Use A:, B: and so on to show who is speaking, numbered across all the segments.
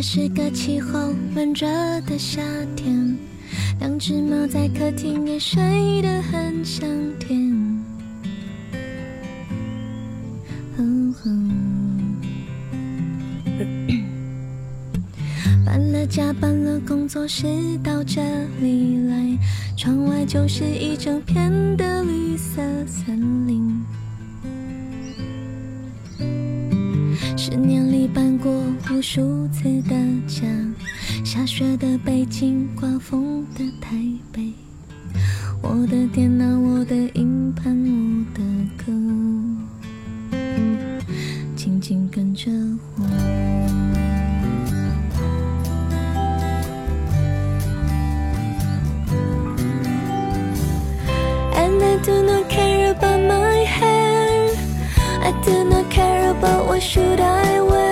A: 这是个气候闷热的夏天，两只猫在客厅也睡得很香甜。搬了家，搬了，工作室到这里来，窗外就是一整片的绿色森林。十年搬过无数次的家，下雪的北京，刮风的台北，我的电脑，我的硬盘，我的歌，紧紧跟着我。And I do not care about my hair. I do not care about what should I wear.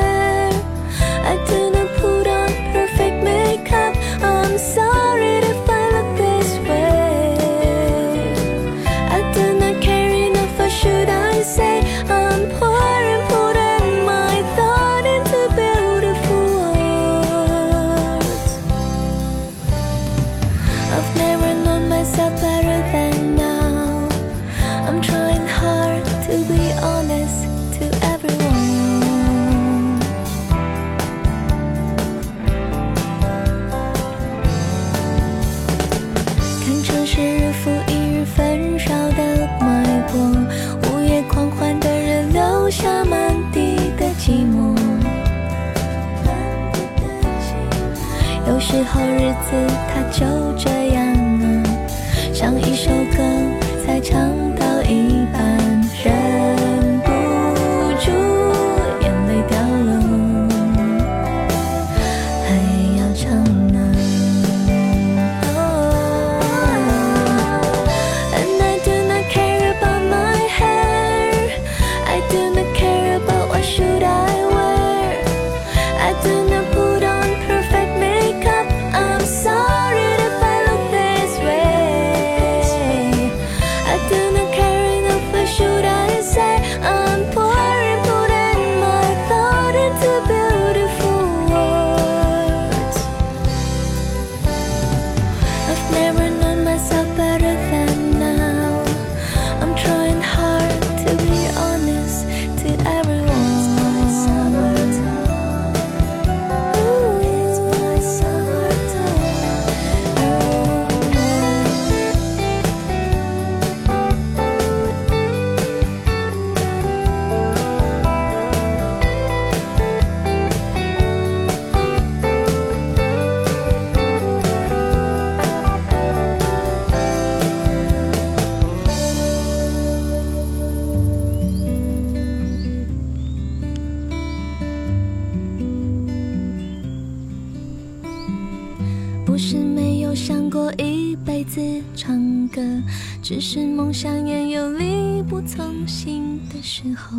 A: 是梦想也有力不从心的时候，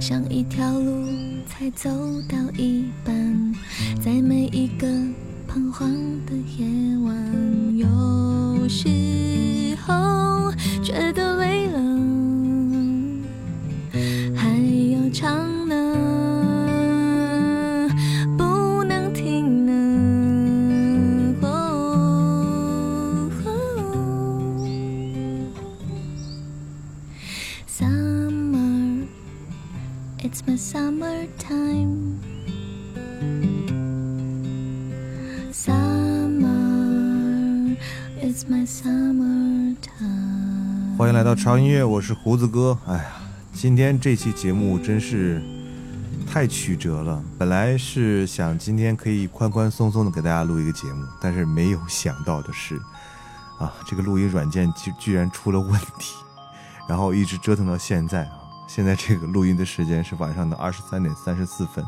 A: 像一条路才走到一半，在每一个彷徨的夜晚，有时
B: 音乐，我是胡子哥。哎呀，今天这期节目真是太曲折了。本来是想今天可以宽宽松松的给大家录一个节目，但是没有想到的是，啊，这个录音软件居居然出了问题，然后一直折腾到现在啊。现在这个录音的时间是晚上的二十三点三十四分，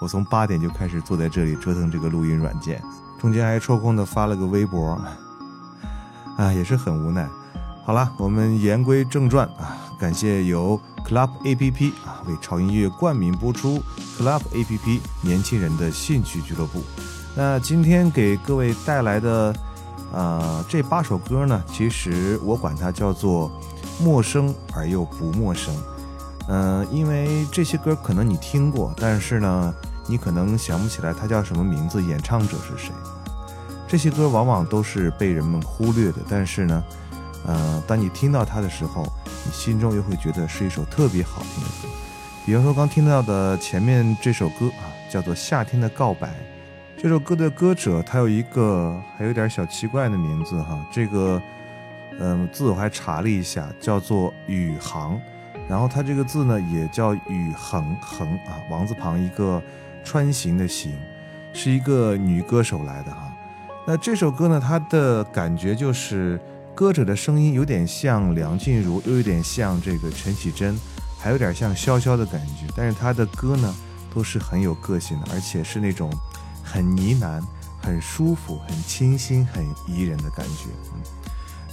B: 我从八点就开始坐在这里折腾这个录音软件，中间还抽空的发了个微博，啊，也是很无奈。好了，我们言归正传啊，感谢由 Club A P P 啊为潮音乐冠名播出 Club A P P 年轻人的兴趣俱乐部。那今天给各位带来的呃这八首歌呢，其实我管它叫做陌生而又不陌生。嗯、因为这些歌可能你听过，但是呢，你可能想不起来它叫什么名字，演唱者是谁。这些歌往往都是被人们忽略的，但是呢，呃，当你听到它的时候，你心中又会觉得是一首特别好听的歌。比方说刚听到的前面这首歌啊，叫做《夏天的告白》。这首歌的歌者他有一个还有点小奇怪的名字哈，这个嗯字我还查了一下，叫做宇航。然后它这个字呢也叫宇恒恒啊，王字旁一个穿行的行，是一个女歌手来的哈。那这首歌呢，它的感觉就是歌者的声音有点像梁静茹，又有点像这个陈绮贞，还有点像潇潇的感觉。但是她的歌呢，都是很有个性的，而且是那种很呢喃、很舒服、很清新、很宜人的感觉。嗯，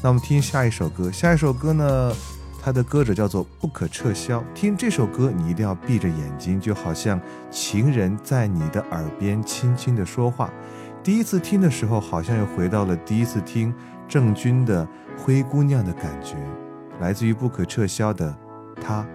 B: 那我们听下一首歌，下一首歌呢，它的歌者叫做不可撤销。听这首歌，你一定要闭着眼睛，就好像情人在你的耳边轻轻地说话。第一次听的时候，好像又回到了第一次听郑钧的《灰姑娘》的感觉，来自于不可撤销的他。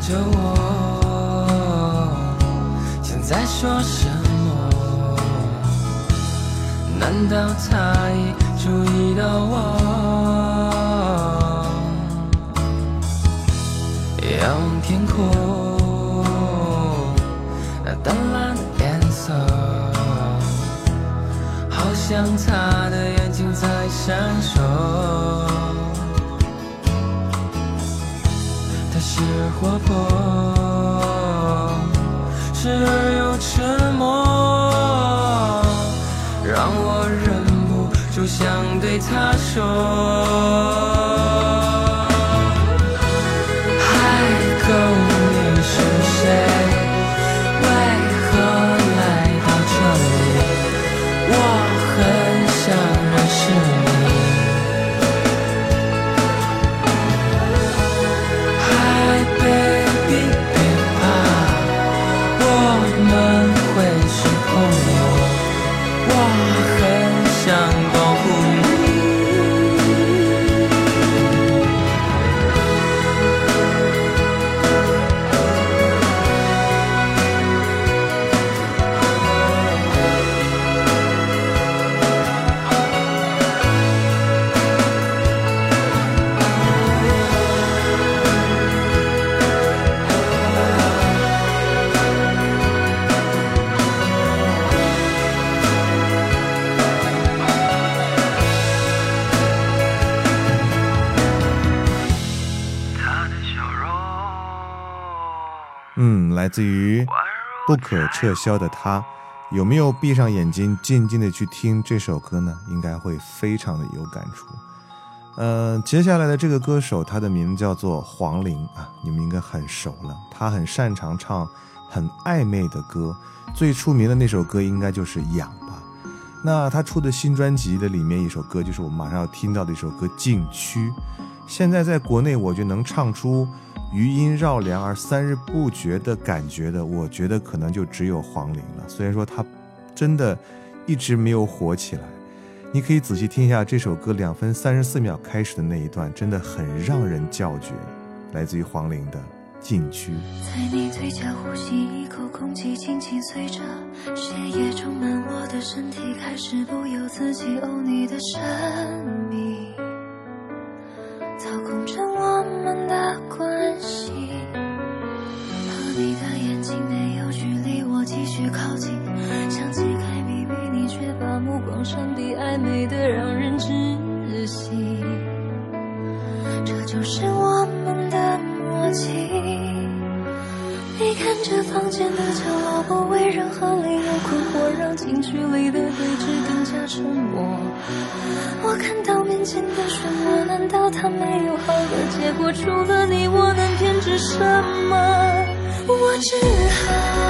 C: 着我，现在说什么？难道他已注意到我？仰望天空，那淡蓝颜色，好像他的眼睛在闪烁。是活泼，只有沉默，让我忍不住想对他说。
B: 来自于不可撤销的他，有没有闭上眼睛静静的去听这首歌呢？应该会非常的有感触。呃，接下来的这个歌手，他的名字叫做黄龄啊，你们应该很熟了。他很擅长唱很暧昧的歌，最出名的那首歌应该就是《痒》吧。那他出的新专辑的里面一首歌，就是我们马上要听到的一首歌《禁区》。现在在国内，我就能唱出。余音绕梁而三日不绝的感觉的，我觉得可能就只有黄龄了。虽然说他真的一直没有火起来，你可以仔细听一下这首歌两分三十四秒开始的那一段，真的很让人叫绝。来自于黄龄的《禁区》。
D: 在你嘴角呼吸一口空气，轻轻随着血液充满我的身体，开始不由自己哦，你的神秘近距离的对峙更加沉默。我看到面前的漩涡，难道它没有好的结果？除了你，我能偏执什么？我只好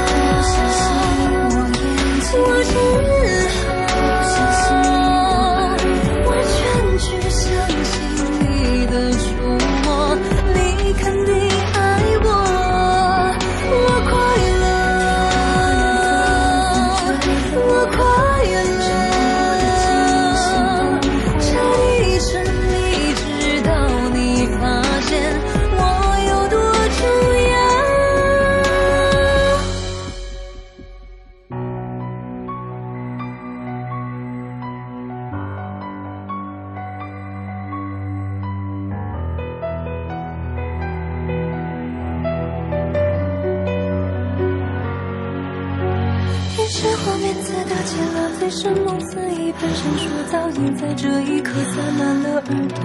D: 我面才的建了飞身梦子一般闪烁倒影，在这一刻洒满了耳朵。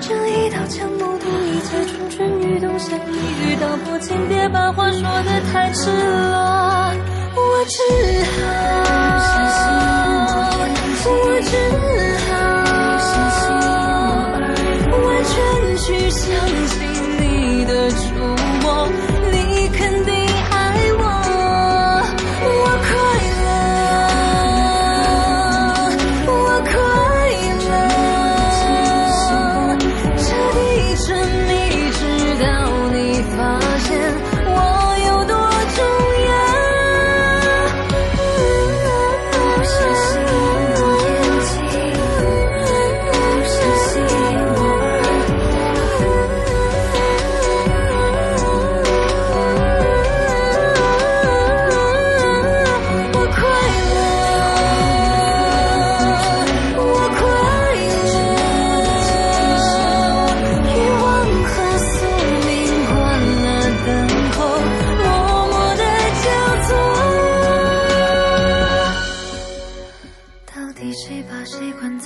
D: 这一道墙，目睹一切蠢蠢欲动，想一语道破，请别把话说得太赤裸。我只好，我只好。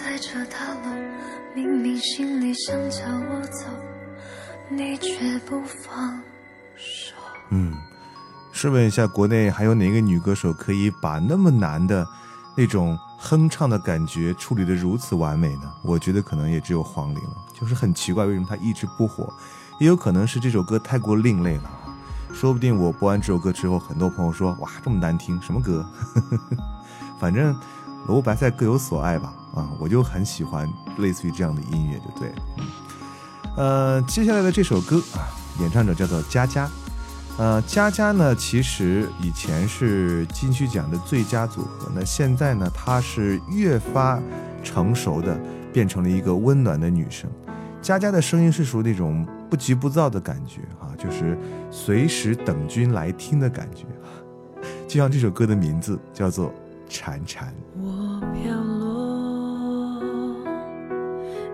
D: 在这大楼明明心里想叫我走你却不放手。
B: 嗯试问一下国内还有哪个女歌手可以把那么难的那种哼唱的感觉处理得如此完美呢？我觉得可能也只有黄龄了。就是很奇怪为什么她一直不火？也有可能是这首歌太过另类了啊说不定我播完这首歌之后很多朋友说哇这么难听什么歌？呵呵呵反正萝卜白菜各有所爱吧。啊，我就很喜欢类似于这样的音乐，就对了。呃，接下来的这首歌啊，演唱者叫做佳佳。呃，佳佳呢，其实以前是金曲奖的最佳组合，那现在呢，她是越发成熟的，变成了一个温暖的女生。佳佳的声音是属于那种不急不躁的感觉，哈，就是随时等君来听的感觉，就像这首歌的名字叫做《潺潺》。
E: 我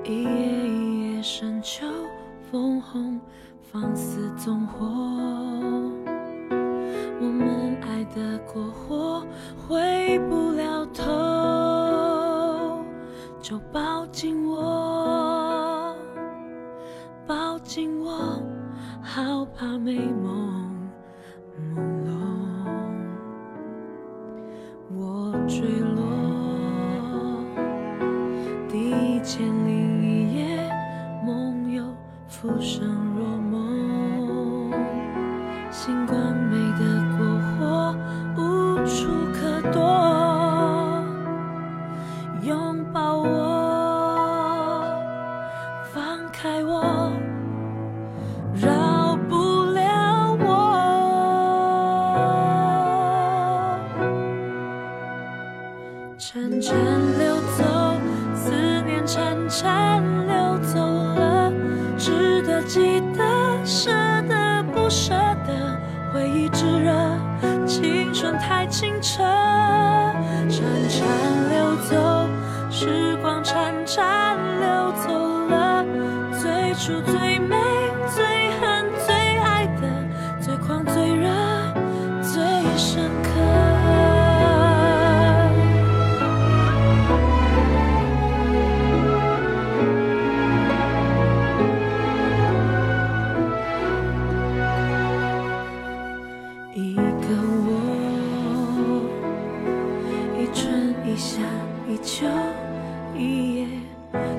E: 一夜一夜深秋，枫红放肆纵火。我们爱得过火，回不了头，就抱紧我，抱紧我，好怕美梦朦胧。浮一夏一秋一夜，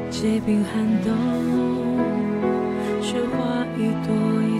E: 结冰寒冬，雪花一朵一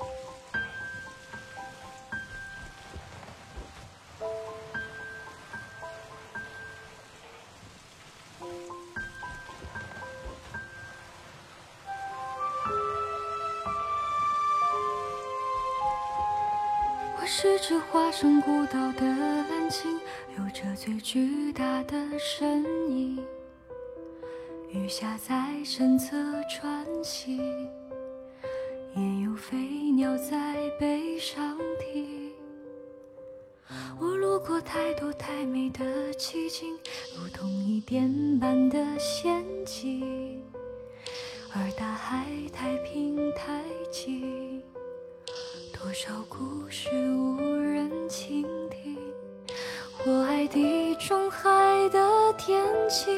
D: 在背上停。我路过太多太美的奇景，如同一点般的仙境，而大海太平太静。多少故事无人倾听？我爱地中海的天晴，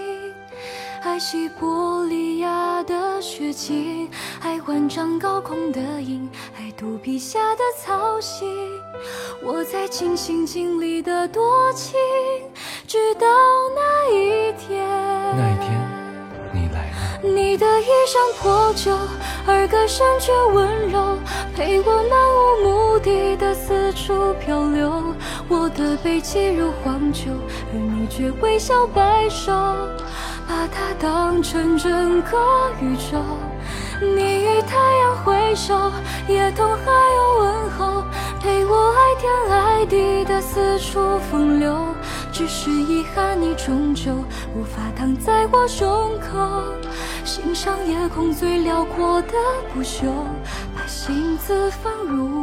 D: 爱西伯利亚的雪景，爱万丈高空的鹰，爱肚皮下的草席。我在尽心尽力的多情，直到那一天。
F: 那一天，你来了，
D: 你的衣衫破旧，而歌声却温柔，陪我漫无目的的四处漂流。我的背脊如荒丘，而你却微笑摆手，把它当成整个宇宙。你与太阳挥手，夜童还有问候，陪我爱天爱地的四处风流。只是遗憾，你终究无法躺在我胸口，欣赏夜空最辽阔的不朽，把心字放入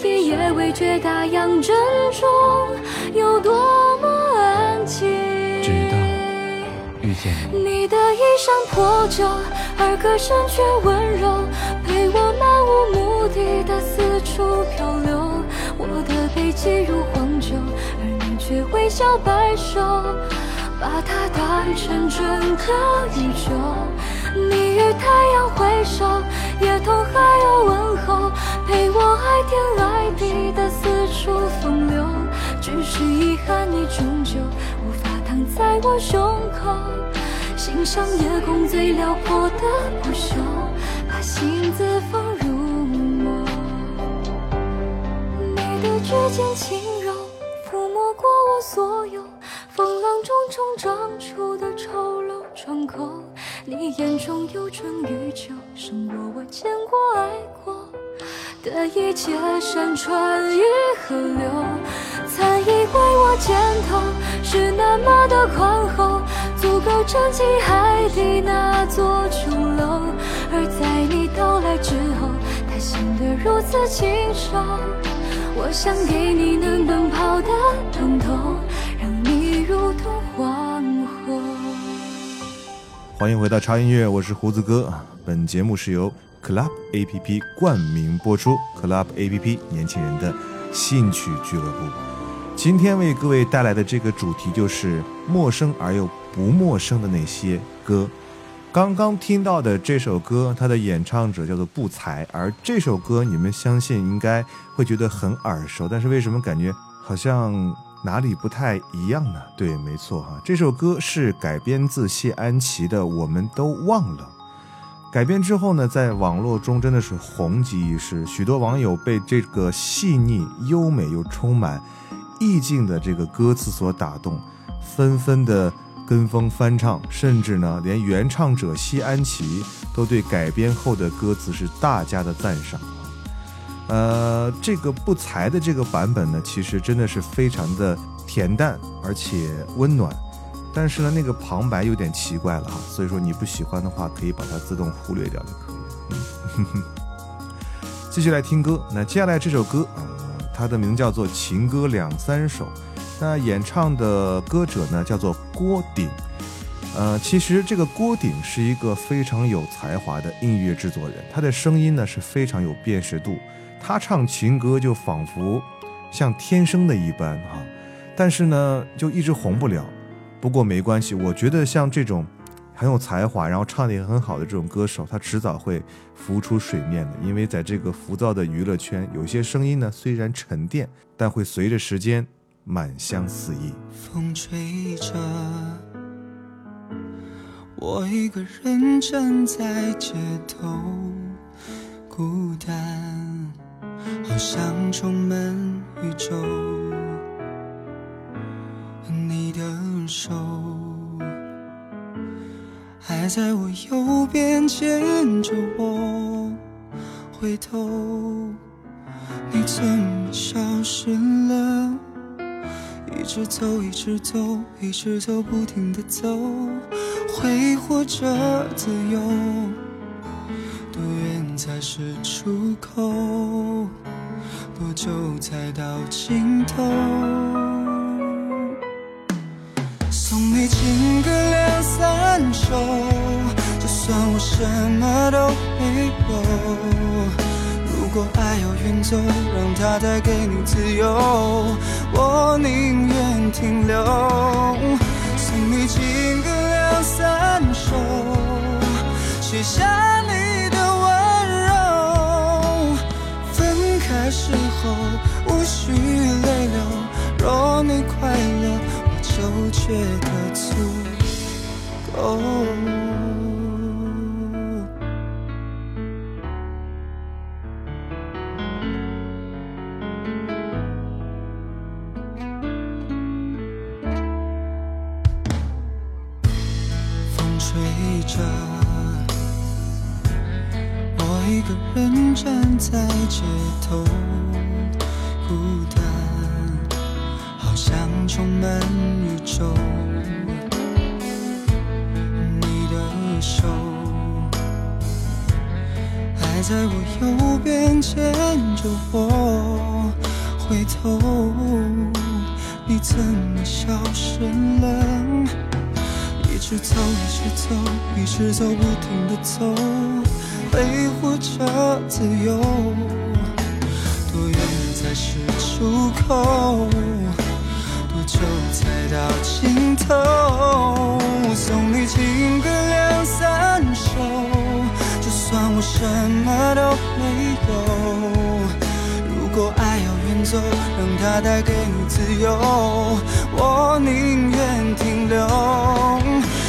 D: 所以也未觉大洋正中有多么安静。
F: 直到遇见你，
D: 你的衣衫破旧，而歌声却温柔，陪我漫无目的的四处漂流。我的背脊如黄酒，而你却微笑摆手，把它当成整个宇宙。你与太阳挥手，夜童还有问候，陪我爱天爱地的四处风流。只是遗憾，你终究无法躺在我胸口，欣赏夜空最辽阔的不朽，把心字放入眸。你的指尖轻柔，抚摸过我所有风浪中冲撞出的丑陋疮口。你眼中有春与秋，胜过我见过爱过的一切山川与河流。曾以为我肩头是那么的宽厚，足够撑起海底那座琼楼。而在你到来之后，它显得如此清瘦。我想给你能奔跑的疼痛，让你如同
B: 欢迎回到超音乐，我是胡子哥。本节目是由 Club A P P 冠名播出，Club A P P 年轻人的兴趣俱乐部。今天为各位带来的这个主题就是陌生而又不陌生的那些歌。刚刚听到的这首歌，它的演唱者叫做不才，而这首歌你们相信应该会觉得很耳熟，但是为什么感觉好像？哪里不太一样呢？对，没错哈，这首歌是改编自谢安琪的《我们都忘了》。改编之后呢，在网络中真的是红极一时，许多网友被这个细腻、优美又充满意境的这个歌词所打动，纷纷的跟风翻唱，甚至呢，连原唱者谢安琪都对改编后的歌词是大加的赞赏。呃，这个不才的这个版本呢，其实真的是非常的恬淡而且温暖，但是呢，那个旁白有点奇怪了哈，所以说你不喜欢的话，可以把它自动忽略掉就可以了。继续来听歌，那接下来这首歌啊，它的名叫做《情歌两三首》，那演唱的歌者呢叫做郭顶，呃，其实这个郭顶是一个非常有才华的音乐制作人，他的声音呢是非常有辨识度。他唱情歌就仿佛像天生的一般哈，但是呢就一直红不了。不过没关系，我觉得像这种很有才华，然后唱的也很好的这种歌手，他迟早会浮出水面的。因为在这个浮躁的娱乐圈，有些声音呢虽然沉淀，但会随着时间满香四溢。
F: 风吹着，我一个人站在街头，孤单。好像充满宇宙，你的手还在我右边牵着我，回头你怎么消失了？一直走，一直走，一直走，不停的走，挥霍着自由。才是出口？多久才到尽头？送你情歌两三首，就算我什么都没有。如果爱要远走，让它带给你自由，我宁愿停留。送你情歌两三首，写下时候无需泪流，若你快乐，我就觉得足够。风吹着，一个人站在街头。孤单，好像充满宇宙。你的手还在我右边牵着我，回头你怎么消失了？一直走，一直走，一直走，不停的走，挥霍着自由。多远才是出口，多久才到尽头？我送你情歌两三首，就算我什么都没有。如果爱要远走，让它带给你自由，我宁愿停留。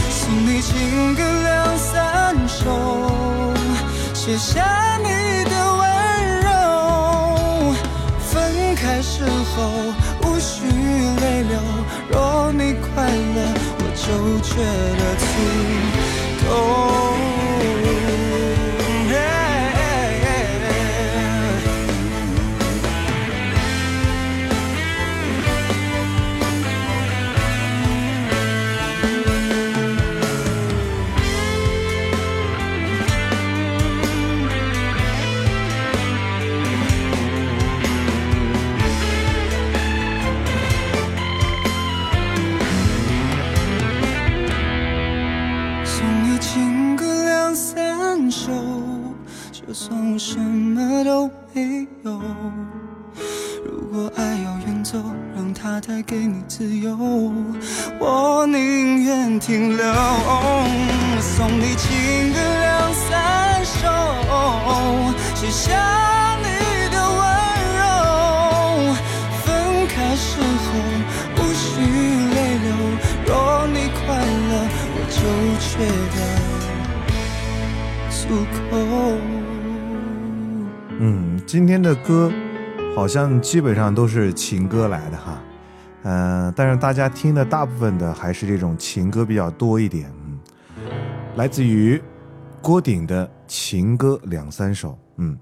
F: 送你情歌两三首，写下你的
G: 温柔，分开。时候无需泪流，若你快乐，我就觉得足够。
B: 像基本上都是情歌来的哈，嗯、但是大家听的大部分的还是这种情歌比较多一点。嗯，来自于郭顶的情歌两三首。嗯，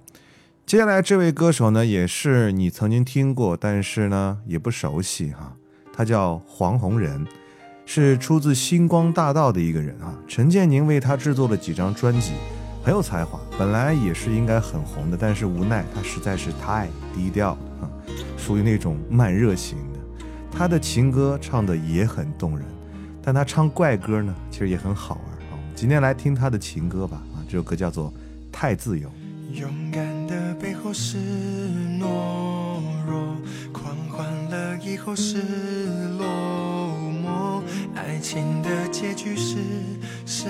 B: 接下来这位歌手呢，也是你曾经听过，但是呢也不熟悉哈。他叫黄宏仁，是出自星光大道的一个人啊。陈建宁为他制作了几张专辑。很有才华，本来也是应该很红的，但是无奈他实在是太低调了啊，属于那种慢热型的。他的情歌唱的也很动人，但他唱怪歌呢，其实也很好玩啊。今天来听他的情歌吧啊，这首歌叫做《太自由》。
G: 勇敢的背后是懦弱，狂欢了以后是落寞，爱情的结局是什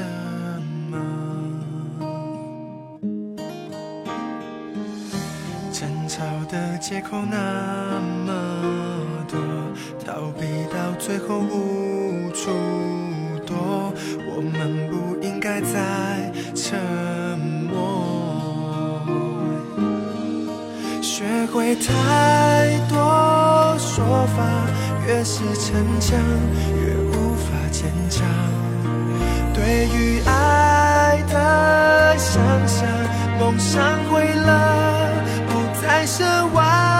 G: 么？借口那么多，逃避到最后无处躲，我们不应该再沉默。学会太多说法，越是逞强，越无法坚强。对于爱的想象，梦想毁了，不再奢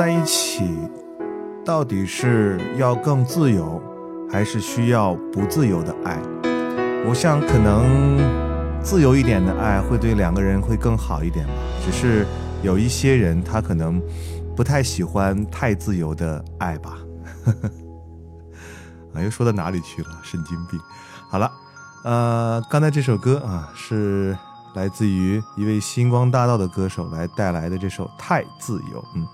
G: 在
B: 一起，到底是要更自由，还是需要不自由的爱？我想，可能自由一点的爱会对两个人会更好一点吧。只是有一些人，他可能不太喜欢太自由的爱吧。啊，又说到哪里去了？神经病。好了，呃，刚才这首歌啊，是来自于一位星光大道的歌手来带来的这首《太自由》。嗯，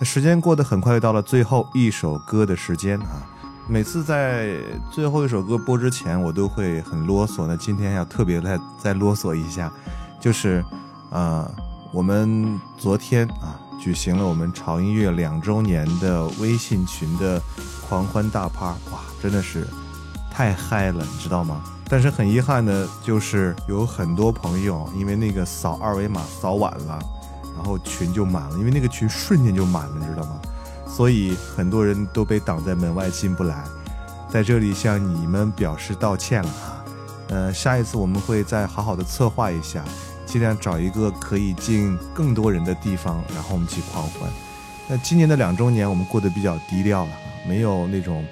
B: 那时间过得很快，又到了最后一首歌的时间啊。每次在最后一首歌播之前，我都会很啰嗦。那今天要特别再再啰嗦一下，就是，呃，我们昨天啊举行了我们潮音乐两周年的微信群的狂欢大趴，哇，真的是太嗨了，你知道吗？但是很遗憾的就是有很多朋友因为那个扫二维码扫晚了，然后群就满了，因为那个群瞬间就满了，你知道吗？所以很多人都被挡在门外进不来，在这里向你们表示道歉了哈。呃，下一次我们会再好好的策划一下，尽量找一个可以进更多人的地方，然后我们去狂欢。那今年的两周年我们过得比较低调了，没有那种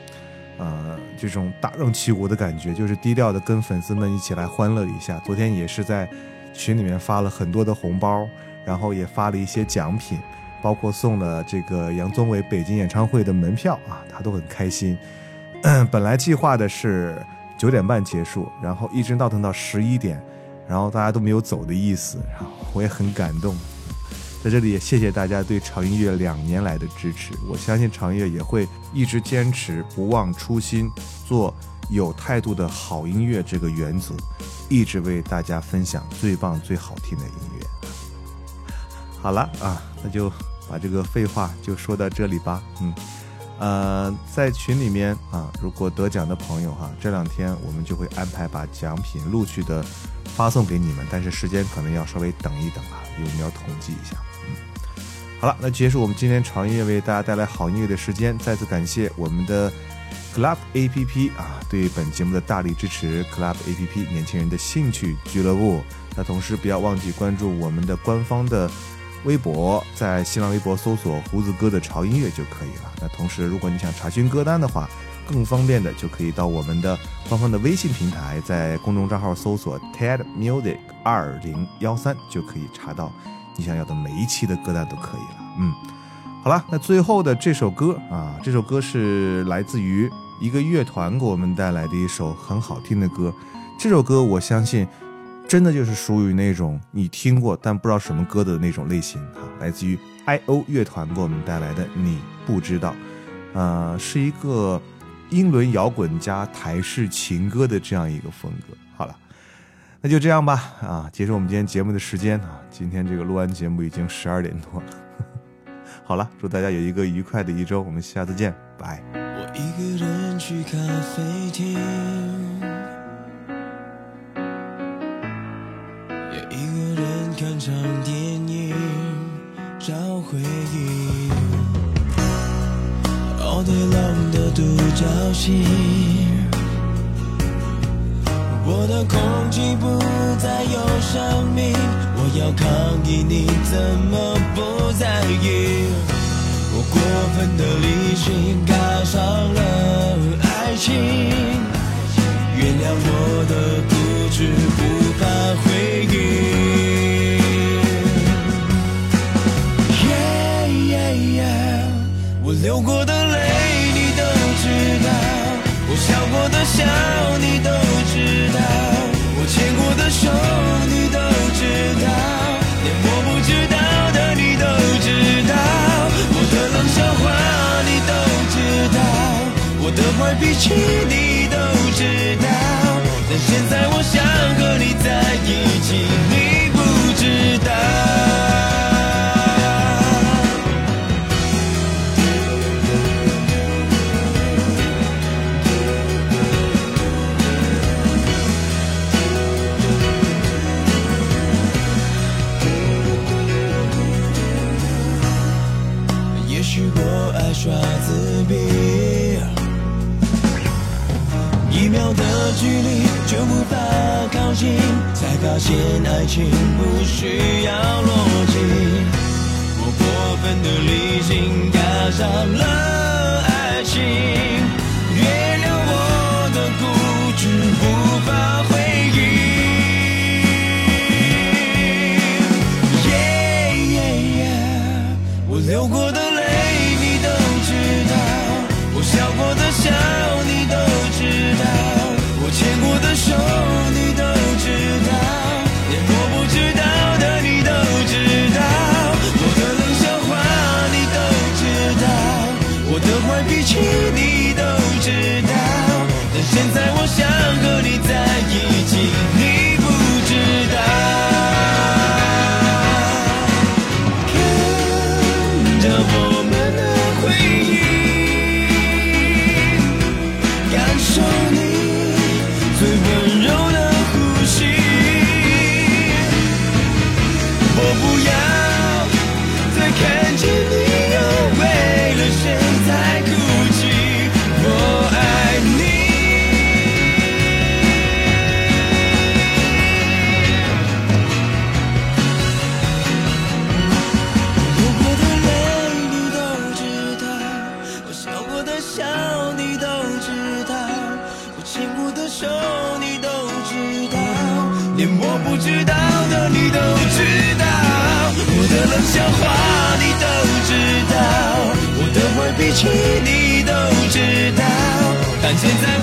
B: 呃这种大张旗鼓的感觉，就是低调的跟粉丝们一起来欢乐一下。昨天也是在群里面发了很多的红包，然后也发了一些奖品。包括送了这个杨宗纬北京演唱会的门票啊，他都很开心。本来计划的是九点半结束，然后一直闹腾到十一点，然后大家都没有走的意思，然后我也很感动。在这里也谢谢大家对潮音乐两年来的支持，我相信潮音乐也会一直坚持不忘初心，做有态度的好音乐这个原则，一直为大家分享最棒最好听的音乐。好了啊，那就。把这个废话就说到这里吧，嗯，呃，在群里面啊，如果得奖的朋友哈，这两天我们就会安排把奖品陆续的发送给你们，但是时间可能要稍微等一等啊，因为我们要统计一下，嗯，好了，那结束我们今天长音乐为大家带来好音乐的时间，再次感谢我们的 Club A P P 啊，对本节目的大力支持，Club A P P 年轻人的兴趣俱乐部，那同时不要忘记关注我们的官方的。微博在新浪微博搜索“胡子哥的潮音乐”就可以了。那同时，如果你想查询歌单的话，更方便的就可以到我们的官方的微信平台，在公众账号搜索 “TED Music 二零幺三”就可以查到你想要的每一期的歌单都可以了。嗯，好了，那最后的这首歌啊，这首歌是来自于一个乐团给我们带来的一首很好听的歌。这首歌我相信。真的就是属于那种你听过但不知道什么歌的那种类型哈，来自于 I.O 乐团给我们带来的你不知道，呃，是一个英伦摇滚加台式情歌的这样一个风格。好了，那就这样吧啊，结束我们今天节目的时间啊，今天这个录完节目已经十二点多了。好了，祝大家有一个愉快的一周，我们下次见，拜。
C: 我一个人去咖啡厅。场电影，找回忆。All day long 的独角戏，我的空气不再有生命。我要抗议，你怎么不在意？我过分的理性，卡上了爱情。原谅我的固执，不道，我的坏脾气你见爱情不需要逻辑，我过分的理性，打伤了爱情，原谅我的固执不放。但现在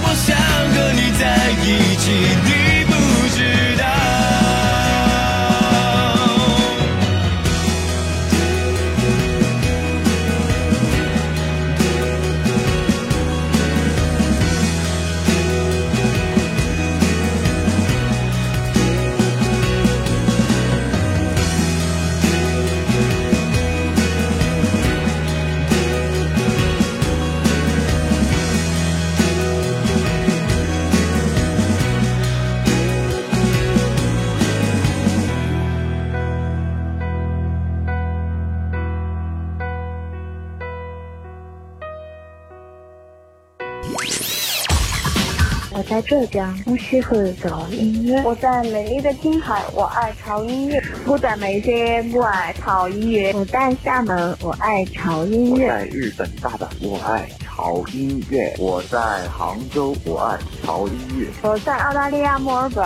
H: 在浙江，我喜欢潮音乐。
I: 我在美丽的青海，我爱潮音乐。
H: 我在梅县，我爱潮音乐。我在厦门，我爱潮音乐。
J: 在日本大阪，我爱潮音乐；我在杭州，我爱潮音乐；
I: 我在澳大利亚墨尔本，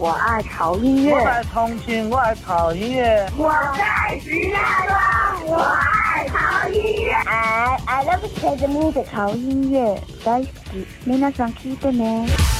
I: 我爱潮音乐；
K: 我在重庆，我爱潮音乐；
L: 我在石家庄，我爱潮音乐。
I: I I love Chinese music，
H: 潮音乐大好き。皆さん聞いてね。